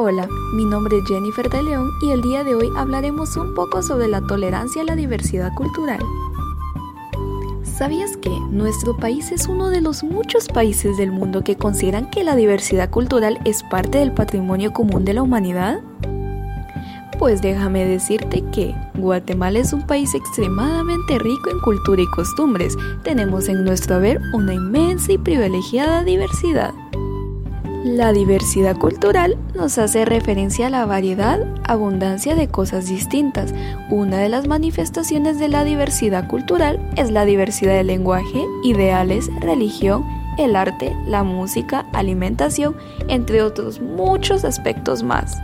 Hola, mi nombre es Jennifer de León y el día de hoy hablaremos un poco sobre la tolerancia a la diversidad cultural. ¿Sabías que nuestro país es uno de los muchos países del mundo que consideran que la diversidad cultural es parte del patrimonio común de la humanidad? Pues déjame decirte que Guatemala es un país extremadamente rico en cultura y costumbres. Tenemos en nuestro haber una inmensa y privilegiada diversidad. La diversidad cultural nos hace referencia a la variedad, abundancia de cosas distintas. Una de las manifestaciones de la diversidad cultural es la diversidad de lenguaje, ideales, religión, el arte, la música, alimentación, entre otros muchos aspectos más.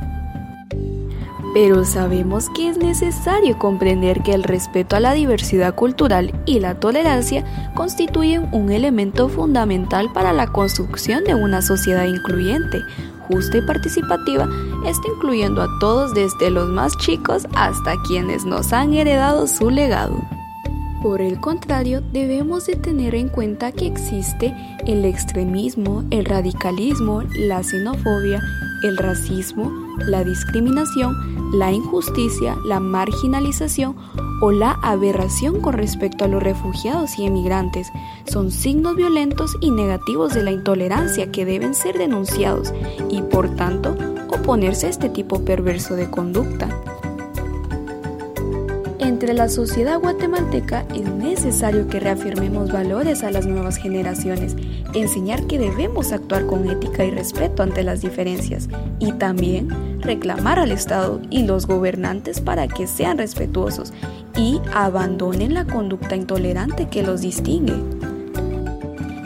Pero sabemos que es necesario comprender que el respeto a la diversidad cultural y la tolerancia constituyen un elemento fundamental para la construcción de una sociedad incluyente, justa y participativa, esto incluyendo a todos desde los más chicos hasta quienes nos han heredado su legado. Por el contrario, debemos de tener en cuenta que existe el extremismo, el radicalismo, la xenofobia, el racismo, la discriminación, la injusticia, la marginalización o la aberración con respecto a los refugiados y emigrantes son signos violentos y negativos de la intolerancia que deben ser denunciados y por tanto oponerse a este tipo perverso de conducta. Entre la sociedad guatemalteca es necesario que reafirmemos valores a las nuevas generaciones, enseñar que debemos actuar con ética y respeto ante las diferencias y también reclamar al Estado y los gobernantes para que sean respetuosos y abandonen la conducta intolerante que los distingue.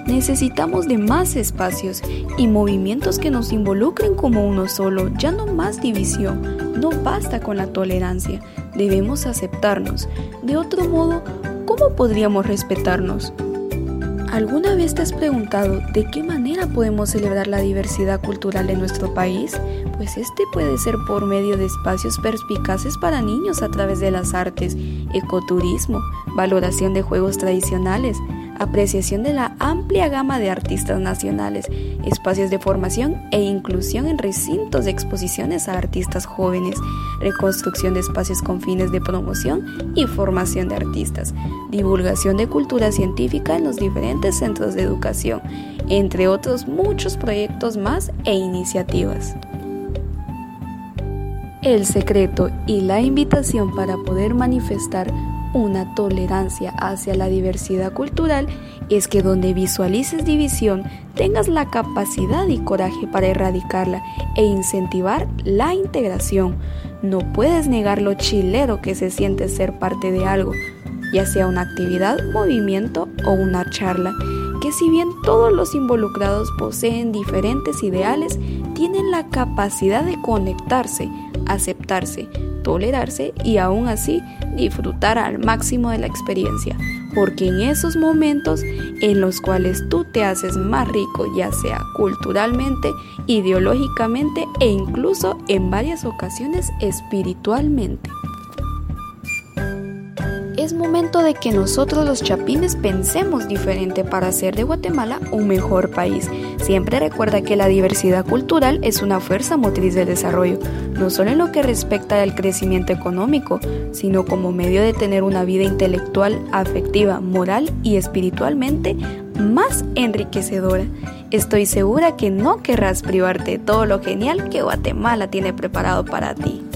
Necesitamos de más espacios y movimientos que nos involucren como uno solo, ya no más división. No basta con la tolerancia, debemos aceptarnos. De otro modo, ¿cómo podríamos respetarnos? ¿Alguna vez te has preguntado de qué manera podemos celebrar la diversidad cultural en nuestro país? Pues este puede ser por medio de espacios perspicaces para niños a través de las artes, ecoturismo, valoración de juegos tradicionales, apreciación de la amplia gama de artistas nacionales, espacios de formación e inclusión en recintos de exposiciones a artistas jóvenes, reconstrucción de espacios con fines de promoción y formación de artistas, divulgación de cultura científica en los diferentes centros de educación, entre otros muchos proyectos más e iniciativas. El secreto y la invitación para poder manifestar una tolerancia hacia la diversidad cultural es que donde visualices división tengas la capacidad y coraje para erradicarla e incentivar la integración. No puedes negar lo chilero que se siente ser parte de algo, ya sea una actividad, movimiento o una charla, que si bien todos los involucrados poseen diferentes ideales, tienen la capacidad de conectarse, aceptarse, tolerarse y aún así disfrutar al máximo de la experiencia, porque en esos momentos en los cuales tú te haces más rico, ya sea culturalmente, ideológicamente e incluso en varias ocasiones espiritualmente es momento de que nosotros los chapines pensemos diferente para hacer de Guatemala un mejor país. Siempre recuerda que la diversidad cultural es una fuerza motriz del desarrollo, no solo en lo que respecta al crecimiento económico, sino como medio de tener una vida intelectual, afectiva, moral y espiritualmente más enriquecedora. Estoy segura que no querrás privarte de todo lo genial que Guatemala tiene preparado para ti.